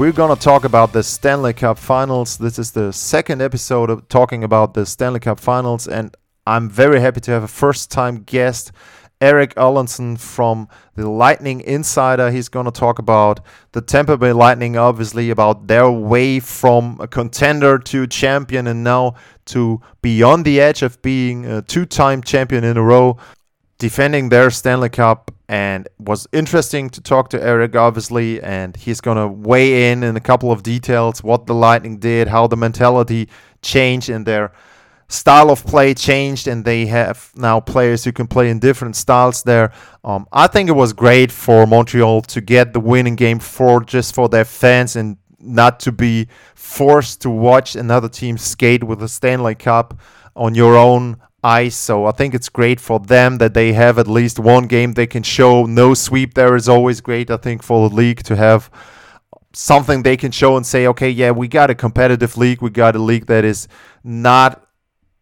We're going to talk about the Stanley Cup Finals. This is the second episode of talking about the Stanley Cup Finals, and I'm very happy to have a first time guest, Erik Erlandsson from the Lightning Insider. He's going to talk about the Tampa Bay Lightning, obviously, about their way from a contender to champion and now to beyond the edge of being a two time champion in a row defending their Stanley Cup and was interesting to talk to Eric obviously and he's going to weigh in in a couple of details what the Lightning did how the mentality changed and their style of play changed and they have now players who can play in different styles there. Um, I think it was great for Montreal to get the winning game for just for their fans and not to be forced to watch another team skate with a Stanley Cup on your own ice. So I think it's great for them that they have at least one game they can show. No sweep there is always great, I think, for the league to have something they can show and say, okay, yeah, we got a competitive league. We got a league that is not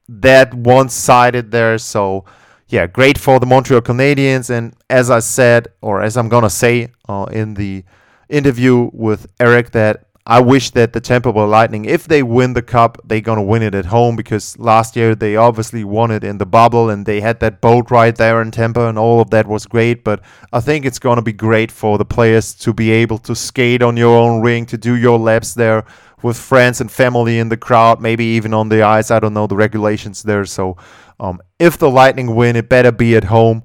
that one sided there. So, yeah, great for the Montreal Canadiens. And as I said, or as I'm going to say uh, in the interview with Eric, that I wish that the Tampa Bay Lightning, if they win the cup, they're gonna win it at home because last year they obviously won it in the bubble and they had that boat ride there in Tampa and all of that was great. But I think it's gonna be great for the players to be able to skate on your own ring, to do your laps there with friends and family in the crowd, maybe even on the ice. I don't know the regulations there. So um, if the Lightning win, it better be at home.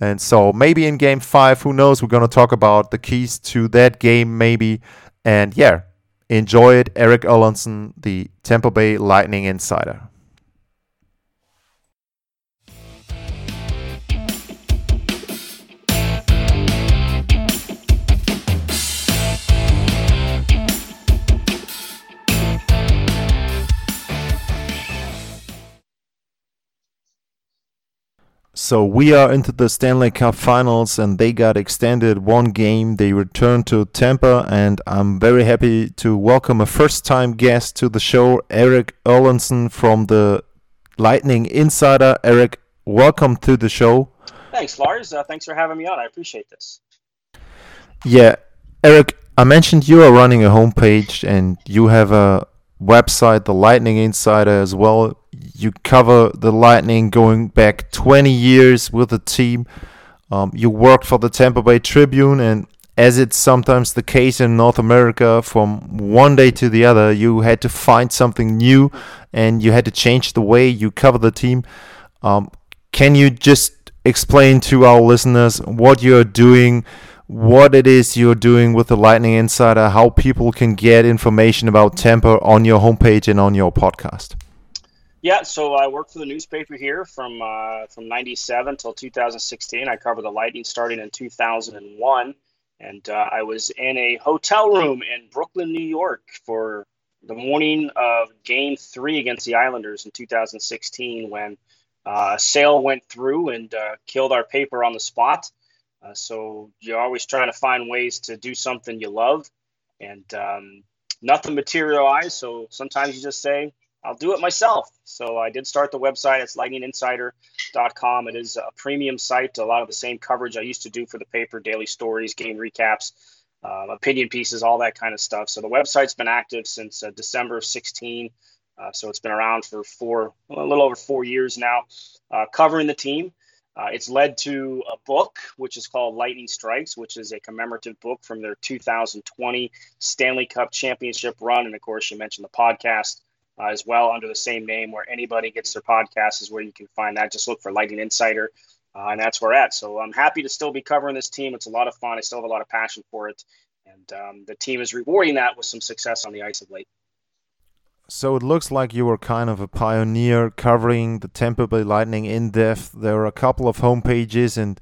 And so maybe in game five, who knows? We're going to talk about the keys to that game, maybe. And yeah, enjoy it. Erik Erlandsson, the Tampa Bay Lightning insider. So we are into the Stanley Cup Finals, and they got extended one game. They returned to Tampa, and I'm very happy to welcome a first-time guest to the show, Erik Erlandsson from the Lightning Insider. Eric, welcome to the show. Thanks, Lars. Uh, thanks for having me on. I appreciate this. Yeah, Eric, I mentioned you are running a homepage, and you have a website, the Lightning Insider, as well. You cover the Lightning going back 20 years with the team. Um, you worked for the Tampa Bay Tribune, and as it's sometimes the case in North America, from one day to the other, you had to find something new and you had to change the way you cover the team. Um, can you just explain to our listeners what you're doing? what it is you're doing with the Lightning Insider, how people can get information about Tampa on your homepage and on your podcast. Yeah, so I worked for the newspaper here from uh, from '97 till 2016. I covered the Lightning starting in 2001, and uh, I was in a hotel room in Brooklyn, New York, for the morning of Game Three against the Islanders in 2016, when uh, sale went through and uh, killed our paper on the spot. Uh, so you're always trying to find ways to do something you love, and um, nothing materialized. So sometimes you just say, "I'll do it myself." So I did start the website. It's lightninginsider.com. It is a premium site. A lot of the same coverage I used to do for the paper: daily stories, game recaps, uh, opinion pieces, all that kind of stuff. So the website's been active since uh, December of 16. Uh, so it's been around for four, a little over four years now, uh, covering the team. Uh, it's led to a book, which is called Lightning Strikes, which is a commemorative book from their 2020 Stanley Cup Championship run. And of course, you mentioned the podcast uh, as well under the same name, where anybody gets their podcast is where you can find that. Just look for Lightning Insider, uh, and that's where we're at. So I'm happy to still be covering this team. It's a lot of fun. I still have a lot of passion for it, and um, the team is rewarding that with some success on the ice of late. So it looks like you were kind of a pioneer covering the Tampa Bay Lightning in depth. There are a couple of homepages and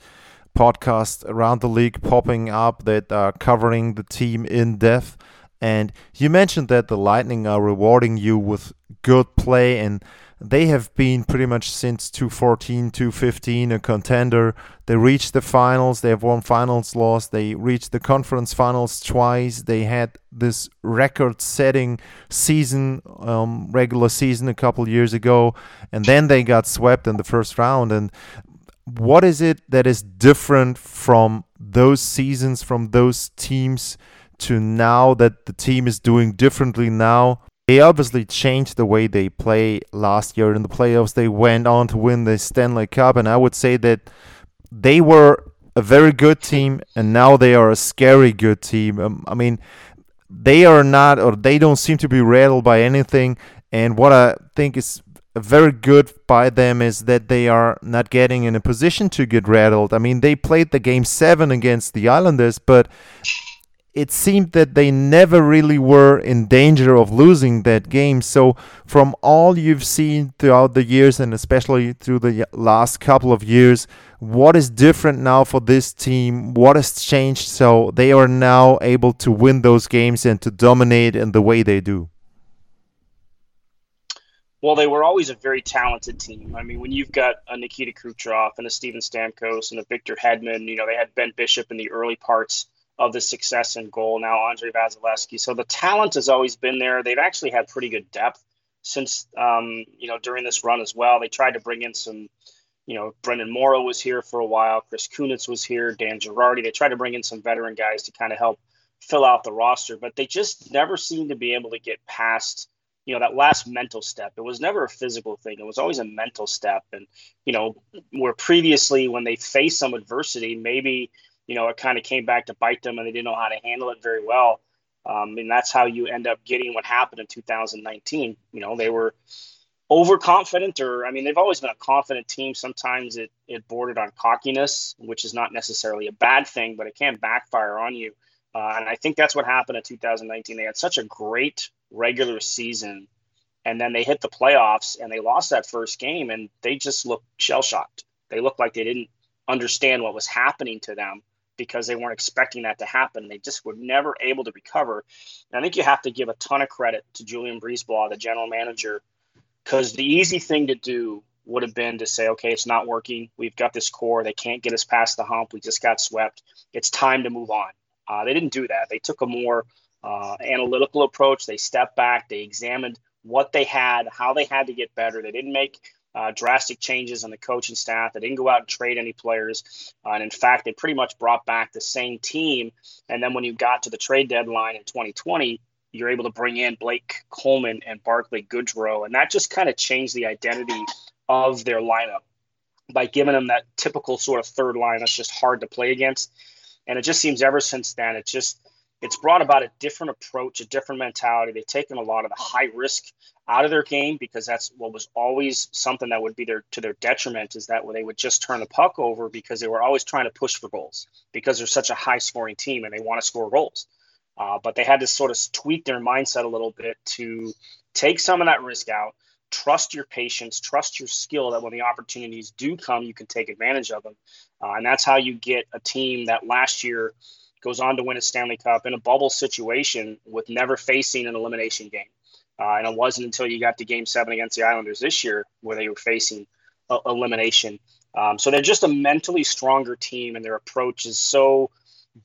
podcasts around the league popping up that are covering the team in depth. And you mentioned that the Lightning are rewarding you with good play, and they have been pretty much since 2014, 2015 a contender. They reached the finals. They have won finals, lost. They reached the conference finals twice. They had this record-setting season, um, regular season, a couple years ago, and then they got swept in the first round. And what is it that is different from those seasons, from those teams? To now that the team is doing differently now. They obviously changed the way they play last year in the playoffs. They went on to win the Stanley Cup, and I would say that they were a very good team, and now they are a scary good team. Um, I mean, they are not, or they don't seem to be rattled by anything. And what I think is very good by them is that they are not getting in a position to get rattled. I mean, they played the game seven against the Islanders, but it seemed that they never really were in danger of losing that game. So, from all you've seen throughout the years, and especially through the last couple of years, what is different now for this team? What has changed so they are now able to win those games and to dominate in the way they do? Well, they were always a very talented team. I mean, when you've got a Nikita Kucherov and a Steven Stamkos and a Victor Hedman, you know, they had Ben Bishop in the early parts of the success and goal. Now Andrei Vasilevskiy. So the talent has always been there. They've actually had pretty good depth since um, you know during this run as well. They tried to bring in some, you know, Brenden Morrow was here for a while. Chris Kunitz was here. Dan Girardi. They tried to bring in some veteran guys to kind of help fill out the roster, but they just never seemed to be able to get past you know that last mental step it was never a physical thing it was always a mental step and you know where previously when they faced some adversity maybe you know, it kind of came back to bite them and they didn't know how to handle it very well. Um, and that's how you end up getting what happened in 2019. You know, they were overconfident, or I mean, they've always been a confident team. Sometimes it, it bordered on cockiness, which is not necessarily a bad thing, but it can backfire on you. Uh, and I think that's what happened in 2019. They had such a great regular season, and then they hit the playoffs and they lost that first game, and they just looked shell shocked. They looked like they didn't understand what was happening to them because they weren't expecting that to happen. They just were never able to recover. And I think you have to give a ton of credit to Julien BriseBois, the general manager, because the easy thing to do would have been to say, okay, it's not working. We've got this core. They can't get us past the hump. We just got swept. It's time to move on. Uh, they didn't do that. They took a more uh, analytical approach. They stepped back. They examined what they had, how they had to get better. They didn't make uh, drastic changes on the coaching staff. They didn't go out and trade any players. Uh, and in fact, they pretty much brought back the same team. And then when you got to the trade deadline in 2020, you're able to bring in Blake Coleman and Barclay Goodrow. And that just kind of changed the identity of their lineup by giving them that typical sort of third line that's just hard to play against. And it just seems ever since then, it's just it's brought about a different approach, a different mentality. They've taken a lot of the high risk out of their game because that's what was always something that would be their to their detriment is that where they would just turn the puck over because they were always trying to push for goals because they're such a high scoring team and they want to score goals. Uh, but they had to sort of tweak their mindset a little bit to take some of that risk out, trust your patience, trust your skill that when the opportunities do come, you can take advantage of them. Uh, and that's how you get a team that last year goes on to win a Stanley Cup in a bubble situation with never facing an elimination game. Uh, and it wasn't until you got to game seven against the Islanders this year where they were facing elimination. Um, so they're just a mentally stronger team, and their approach is so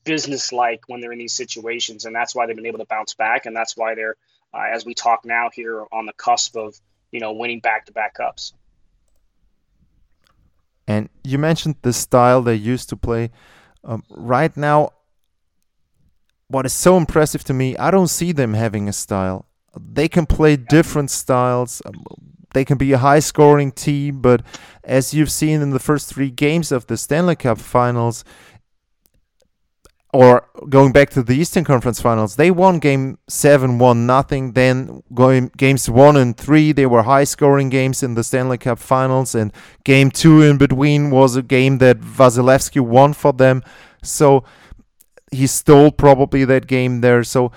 business-like when they're in these situations, and that's why they've been able to bounce back, and that's why they're, uh, as we talk now here, on the cusp of you know winning back-to-back cups. And you mentioned the style they used to play. Um, right now, what is so impressive to me, I don't see them having a style. They can play different styles. Um, they can be a high scoring team, but as you've seen in the first three games of the Stanley Cup finals, or going back to the Eastern Conference Finals, they won Game Seven, one nothing. Then going games one and three, they were high-scoring games in the Stanley Cup Finals, and Game Two in between was a game that Vasilevskiy won for them. So he stole probably that game there. So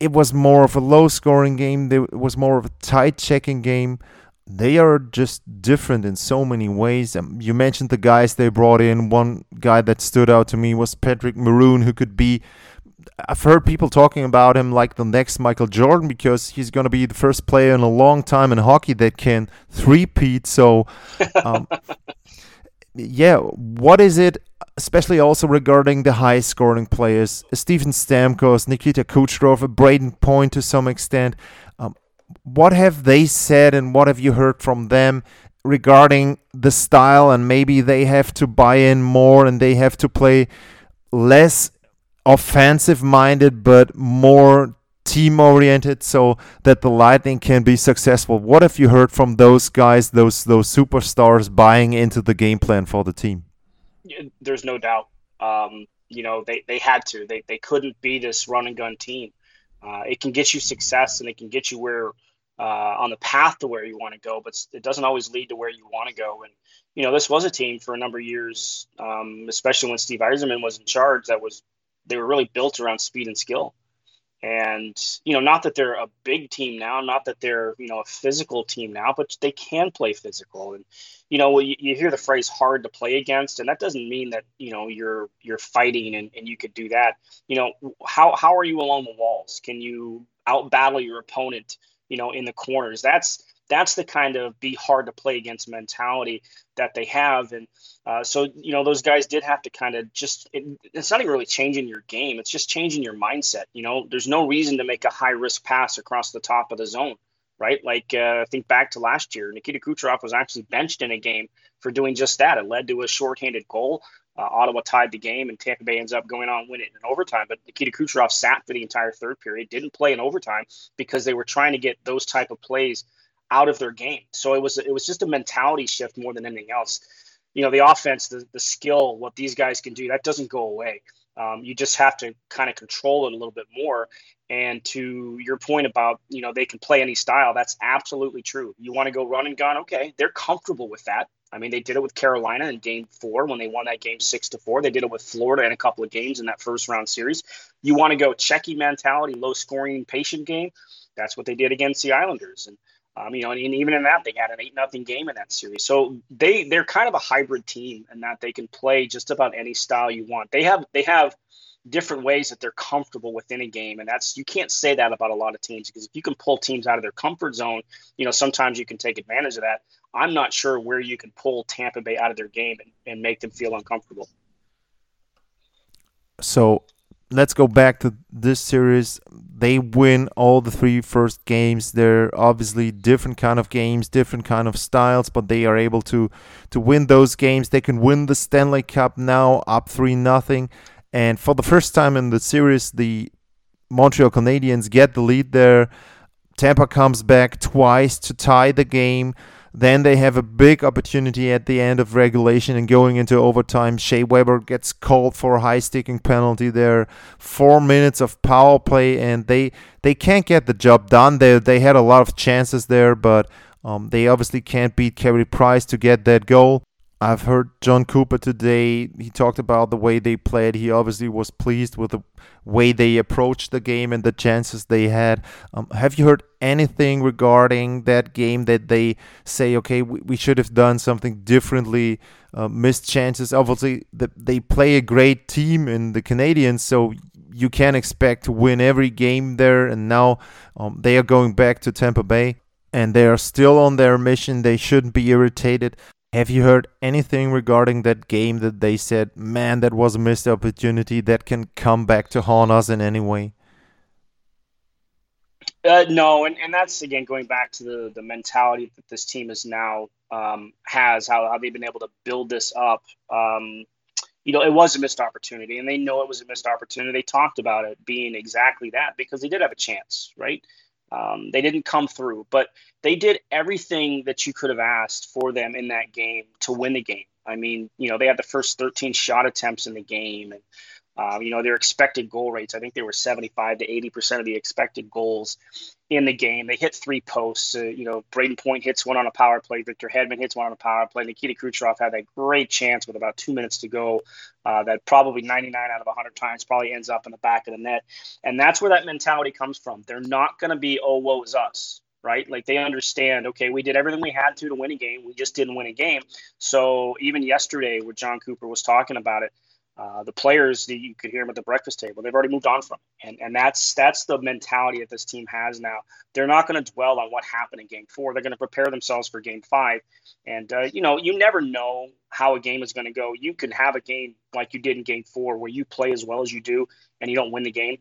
it was more of a low scoring game. It was more of a tight checking game. They are just different in so many ways. Um, you mentioned the guys they brought in. One guy that stood out to me was Patrick Maroon, who could be I've heard people talking about him like the next Michael Jordan because he's going to be the first player in a long time in hockey that can three-peat. So, um, yeah, what is it, especially also regarding the high-scoring players, Steven Stamkos, Nikita Kucherov, Brayden Point to some extent? Um, what have they said and what have you heard from them regarding the style? And maybe they have to buy in more and they have to play less offensive minded but more team oriented so that the lightning can be successful. What have you heard from those guys those those superstars buying into the game plan for the team there's no doubt. Um, you know they, they had to. They, they couldn't be this run and gun team. Uh, it can get you success and it can get you where uh, on the path to where you want to go but it doesn't always lead to where you want to go. And you know this was a team for a number of years um, especially when steve yzerman was in charge that was they were really built around speed and skill. And you know, not that they're a big team now, not that they're you know a physical team now, but they can play physical. And you know, you, you hear the phrase "hard to play against," and that doesn't mean that you know you're you're fighting and, and you could do that. You know, how how are you along the walls? Can you out battle your opponent? You know, in the corners. That's that's the kind of be hard to play against mentality that they have. And uh, so, you know, those guys did have to kind of just, it, it's not even really changing your game. It's just changing your mindset. You know, there's no reason to make a high risk pass across the top of the zone, right? Like, uh, think back to last year, Nikita Kucherov was actually benched in a game for doing just that. It led to a shorthanded goal. Uh, Ottawa tied the game, and Tampa Bay ends up going on winning in overtime. But Nikita Kucherov sat for the entire third period, didn't play in overtime because they were trying to get those type of plays out of their game. So it was it was just a mentality shift more than anything else. You know, the offense, the, the skill, what these guys can do, that doesn't go away. Um, you just have to kind of control it a little bit more. And to your point about, you know, they can play any style, that's absolutely true. You want to go run and gun, okay, they're comfortable with that. I mean, they did it with Carolina in game four when they won that game six to four. They did it with Florida in a couple of games in that first round series. You want to go checky mentality, low scoring, patient game. That's what they did against the Islanders. And um, you know, and, even in that, they had an eight nothing game in that series. So they they're kind of a hybrid team in that they can play just about any style you want. They have they have different ways that they're comfortable within a game, and that's you can't say that about a lot of teams because if you can pull teams out of their comfort zone, you know, sometimes you can take advantage of that. I'm not sure where you can pull Tampa Bay out of their game and, and make them feel uncomfortable. So let's go back to this series. They win all the three first games. They're obviously different kind of games, different kind of styles, but they are able to to win those games. They can win the Stanley Cup now up three nothing, and for the first time in the series, the Montreal Canadiens get the lead there. Tampa comes back twice to tie the game. Then they have a big opportunity at the end of regulation and going into overtime. Shea Weber gets called for a high sticking penalty there. Four minutes of power play, and they they can't get the job done. They they had a lot of chances there, but um, they obviously can't beat Carey Price to get that goal. I've heard Jon Cooper today. He talked about the way they played. He obviously was pleased with the way they approached the game and the chances they had. Um, have you heard anything regarding that game that they say, okay, we, we should have done something differently, uh, missed chances? Obviously, the, they play a great team in the Canadiens, so you can't expect to win every game there. And now um, they are going back to Tampa Bay and they are still on their mission. They shouldn't be irritated. Have you heard anything regarding that game that they said, man, that was a missed opportunity that can come back to haunt us in any way? Uh, no, and, and that's again going back to the the mentality that this team is now um, has, how, how they've been able to build this up. Um, you know, it was a missed opportunity, and they know it was a missed opportunity. They talked about it being exactly that because they did have a chance, right? Um, they didn't come through, but they did everything that you could have asked for them in that game to win the game. I mean, you know, they had the first 13 shot attempts in the game, and um, you know, their expected goal rates, I think they were 75 to 80% of the expected goals in the game. They hit three posts. Uh, you know, Brayden Point hits one on a power play. Victor Hedman hits one on a power play. Nikita Kucherov had that great chance with about two minutes to go uh, that probably 99 out of 100 times probably ends up in the back of the net. And that's where that mentality comes from. They're not going to be, oh, woe is us right? Like they understand, okay, we did everything we had to to win a game. We just didn't win a game. So even yesterday, where Jon Cooper was talking about it, uh, the players that you could hear them at the breakfast table, they've already moved on from, and and that's that's the mentality that this team has now. They're not going to dwell on what happened in Game Four. They're going to prepare themselves for Game Five, and uh, you know you never know how a game is going to go. You can have a game like you did in Game Four where you play as well as you do and you don't win the game,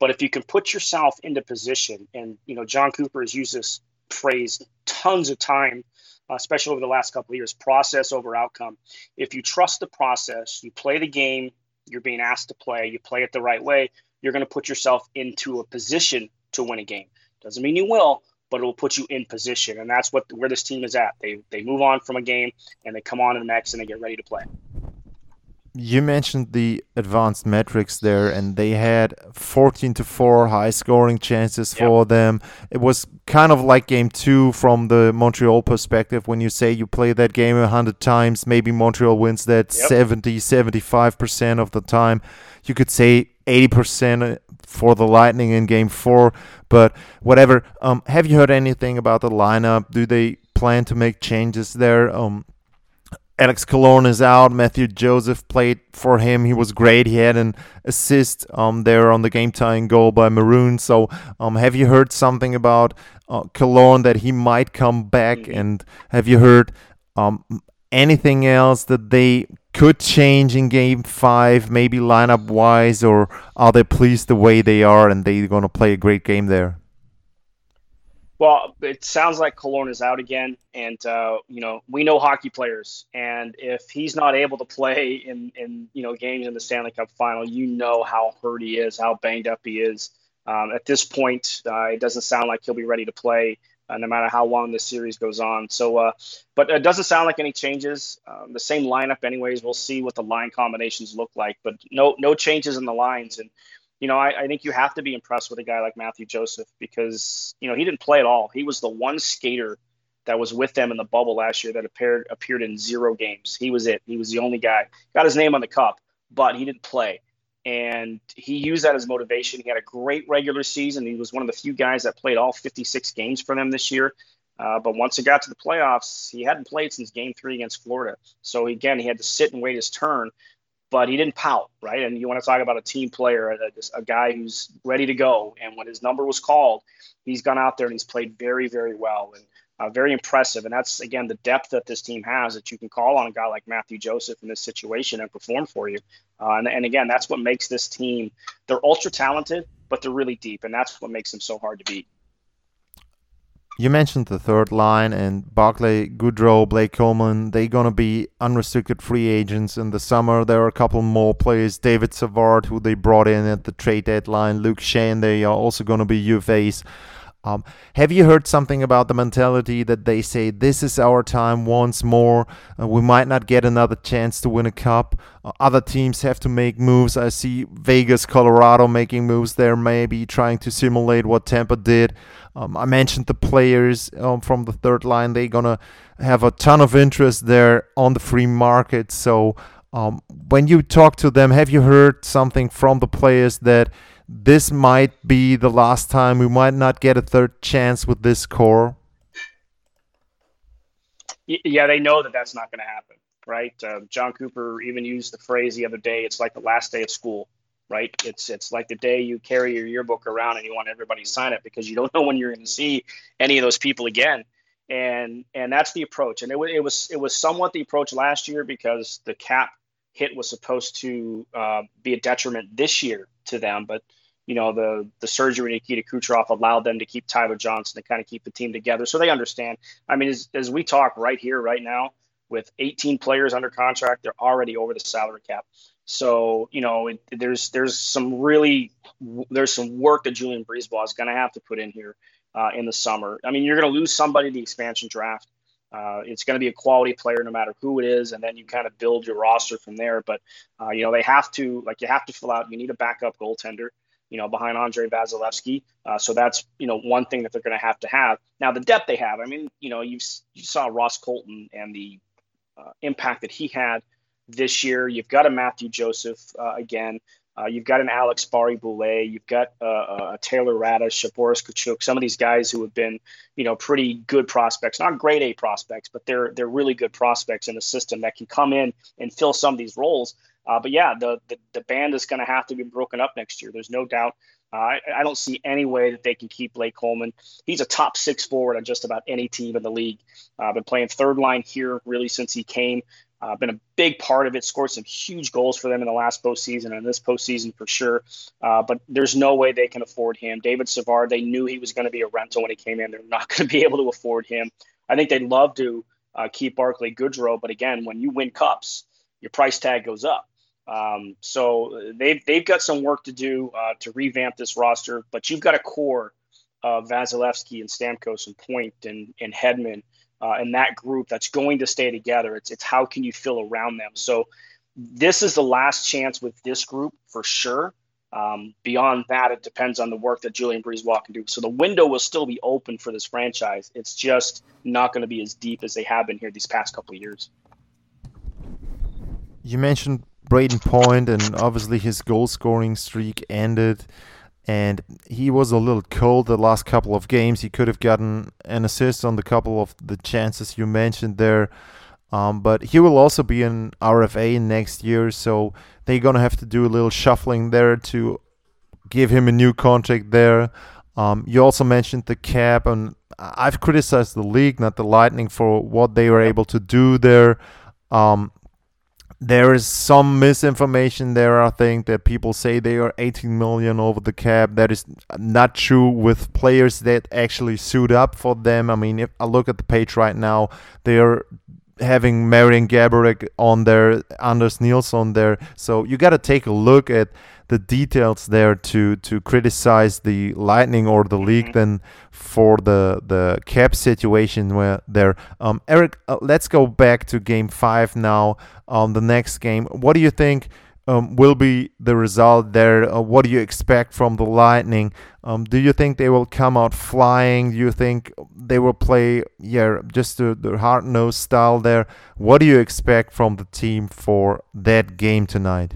but if you can put yourself into position, and you know Jon Cooper has used this phrase tons of time Uh, especially over the last couple of years, process over outcome. If you trust the process, you play the game you're being asked to play, you play it the right way, you're going to put yourself into a position to win a game. Doesn't mean you will, but it will put you in position, and that's what where this team is at. They they move on from a game and they come on to the next and they get ready to play you mentioned the advanced metrics there, and they had 14 to 4 high scoring chances yep. for them. It was kind of like game two from the Montreal perspective. When you say you play that game 100 times, maybe Montreal wins that yep. 70, 75% of the time. You could say 80% for the Lightning in game four, but whatever. Um, have you heard anything about the lineup? Do they plan to make changes there? Um, Alex Killorn is out. Mathieu Joseph played for him. He was great. He had an assist um, there on the game tying goal by Maroon. So, um, have you heard something about uh, Killorn that he might come back? Mm-hmm. And have you heard um, anything else that they could change in game five, maybe lineup wise, or are they pleased the way they are and they're going to play a great game there? Well, it sounds like Killorn is out again, and uh, you know we know hockey players, and if he's not able to play in in you know games in the Stanley Cup Final, you know how hurt he is, how banged up he is. Um, at this point, uh, it doesn't sound like he'll be ready to play, uh, no matter how long the series goes on. So, uh, but it doesn't sound like any changes. Um, the same lineup, anyways. We'll see what the line combinations look like, but no no changes in the lines and you know, I, I, think you have to be impressed with a guy like Mathieu Joseph because, you know, he didn't play at all. He was the one skater that was with them in the bubble last year that appeared appeared in zero games. He was it. He was the only guy. Got his name on the cup, but he didn't play. And he used that as motivation. He had a great regular season. He was one of the few guys that played all 56 games for them this year. Uh, but once it got to the playoffs, he hadn't played since game three against Florida. So again, he had to sit and wait his turn but he didn't pout, right? And you want to talk about a team player, a, a, guy who's ready to go. And when his number was called, he's gone out there and he's played very, very well and uh, very impressive. And that's, again, the depth that this team has that you can call on a guy like Mathieu Joseph in this situation and perform for you. Uh, and, and again, that's what makes this team, they're ultra talented, but they're really deep. And that's what makes them so hard to beat. You mentioned the third line and Barclay, Goodrow, Blake Coleman. They're going to be unrestricted free agents in the summer. There are a couple more players. David Savard, who they brought in at the trade deadline. Luke Schenn, they are also going to be UFAs. Um, have you heard something about the mentality that they say this is our time once more? Uh, we might not get another chance to win a cup. Uh, other teams have to make moves. I see Vegas, Colorado making moves there, maybe trying to simulate what Tampa did. Um, I mentioned the players um, from the third line. They're gonna have a ton of interest there on the free market. So um, when you talk to them, have you heard something from the players that? This might be the last time we might not get a third chance with this core? Yeah, they know that that's not going to happen, right? Uh, Jon Cooper even used the phrase the other day. It's like the last day of school, right? It's it's like the day you carry your yearbook around and you want everybody to sign it because you don't know when you're going to see any of those people again. And and that's the approach. And it, it was it was somewhat the approach last year because the cap hit was supposed to uh, be a detriment this year to them, but you know the the surgery Nikita Kucherov allowed them to keep Tyler Johnson to kind of keep the team together, so they understand. I mean, as, as we talk right here, right now, with 18 players under contract, they're already over the salary cap. So you know, it, there's there's some really there's some work that Julien BriseBois is going to have to put in here uh, in the summer. I mean, you're going to lose somebody the expansion draft. Uh, it's going to be a quality player no matter who it is, and then you kind of build your roster from there. But uh, you know, they have to like you have to fill out. You need a backup goaltender you know, behind Andrei Vasilevskiy. Uh, so that's, you know, one thing that they're going to have to have. Now, the depth they have, I mean, you know, you you saw Ross Colton and the uh, impact that he had this year. You've got a Mathieu Joseph uh, again. Uh, you've got an Alex Barré-Boulet. You've got uh, uh, a Taylor Raddysh, a Boris Katchouk. Some of these guys who have been, you know, pretty good prospects, not great A prospects, but they're they're really good prospects in the system that can come in and fill some of these roles. Uh, but yeah, the, the, the band is going to have to be broken up next year. There's no doubt. Uh, I, I, don't see any way that they can keep Blake Coleman. He's a top six forward on just about any team in the league. Uh, been playing third line here really since he came. Uh, been a big part of it. Scored some huge goals for them in the last postseason and this postseason for sure. Uh, but there's no way they can afford him. David Savard, they knew he was going to be a rental when he came in. They're not going to be able to afford him. I think they'd love to uh, keep Barclay Goodrow, but again, when you win cups, your price tag goes up. Um, so they've they've got some work to do uh, to revamp this roster, but you've got a core of Vasilevskiy and Stamkos and Point and and Hedman uh, and that group that's going to stay together. It's it's how can you fill around them. So this is the last chance with this group for sure. Um, beyond that, it depends on the work that Julien BriseBois can do. So the window will still be open for this franchise. It's just not going to be as deep as they have been here these past couple of years. You mentioned Brayden Point, and obviously his goal scoring streak ended. And he was a little cold the last couple of games. He could have gotten an assist on the couple of the chances you mentioned there. Um, but he will also be an RFA next year, so they're gonna have to do a little shuffling there to give him a new contract there. Um, you also mentioned the cap, and I've criticized the league, not the Lightning, for what they were able to do there. Um, there is some misinformation there i think that people say they are 18 million over the cap that is not true with players that actually suit up for them i mean if i look at the page right now they are having Marian Gaborik on there, Anders Nilsson there. So you got to take a look at the details there to to criticize the Lightning or the league mm-hmm. then for the the cap situation where there. Um, Eric, uh, let's go back to Game Five now. On um, the next game, what do you think? um, will be the result there? Uh, what do you expect from the Lightning? Um, do you think they will come out flying? Do you think they will play, yeah, just the, the hard nosed style there? What do you expect from the team for that game tonight?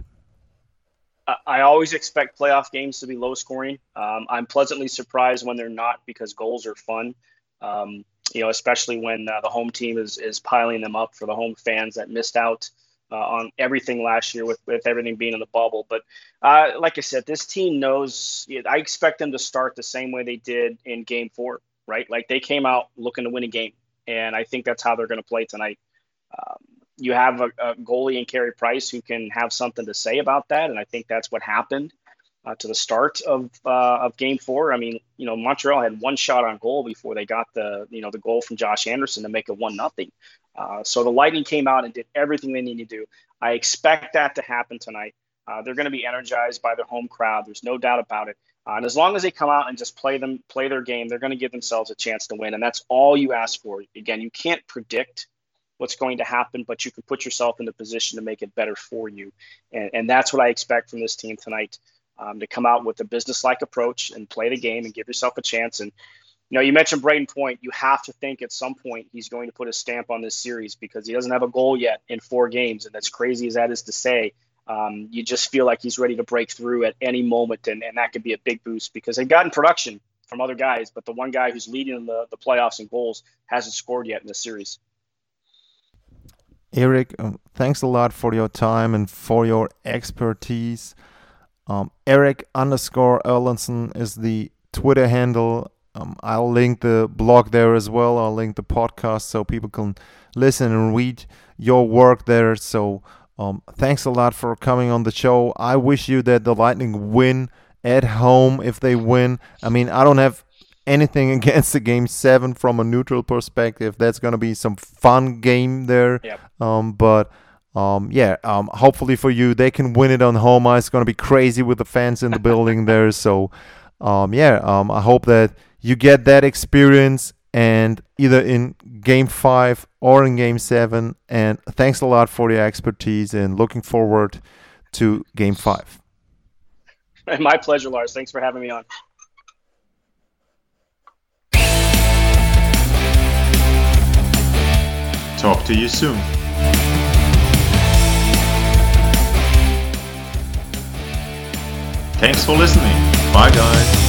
I always expect playoff games to be low scoring. Um, I'm pleasantly surprised when they're not because goals are fun. Um, you know, especially when uh, the home team is is piling them up for the home fans that missed out uh, on everything last year with, with everything being in the bubble. But uh, like I said, this team knows. I expect them to start the same way they did in Game Four, right? Like they came out looking to win a game, and I think that's how they're going to play tonight. Um, you have a, a, goalie in Carey Price who can have something to say about that, and I think that's what happened uh, to the start of uh, of Game Four. I mean, you know, Montreal had one shot on goal before they got the you know the goal from Josh Anderson to make it one nothing. Uh, so the Lightning came out and did everything they needed to do. I expect that to happen tonight. Uh, they're going to be energized by their home crowd. There's no doubt about it. Uh, and as long as they come out and just play them, play their game, they're going to give themselves a chance to win. And that's all you ask for. Again, you can't predict what's going to happen, but you can put yourself in the position to make it better for you. And, and that's what I expect from this team tonight. Um, to come out with a business-like approach and play the game and give yourself a chance. And you know, you mentioned Brayden Point. You have to think at some point he's going to put a stamp on this series because he doesn't have a goal yet in four games. And as crazy as that is to say, um, you just feel like he's ready to break through at any moment. And, and that could be a big boost because they've gotten production from other guys, but the one guy who's leading the, the playoffs and goals hasn't scored yet in the series. Eric, um, thanks a lot for your time and for your expertise. Um, Eric underscore Erlandsson is the Twitter handle um, I'll link the blog there as well. I'll link the podcast so people can listen and read your work there. So um, thanks a lot for coming on the show. I wish you that the Lightning win at home if they win. I mean, I don't have anything against the game seven from a neutral perspective. That's going to be some fun game there. Yep. Um, but um, yeah, um, hopefully for you, they can win it on home ice. It's going to be crazy with the fans in the building there. So, um, yeah, um, I hope that you get that experience and either in game five or in game seven. And thanks a lot for your expertise and looking forward to game five. My pleasure, Lars. Thanks for having me on. Talk to you soon. Thanks for listening. Bye, guys.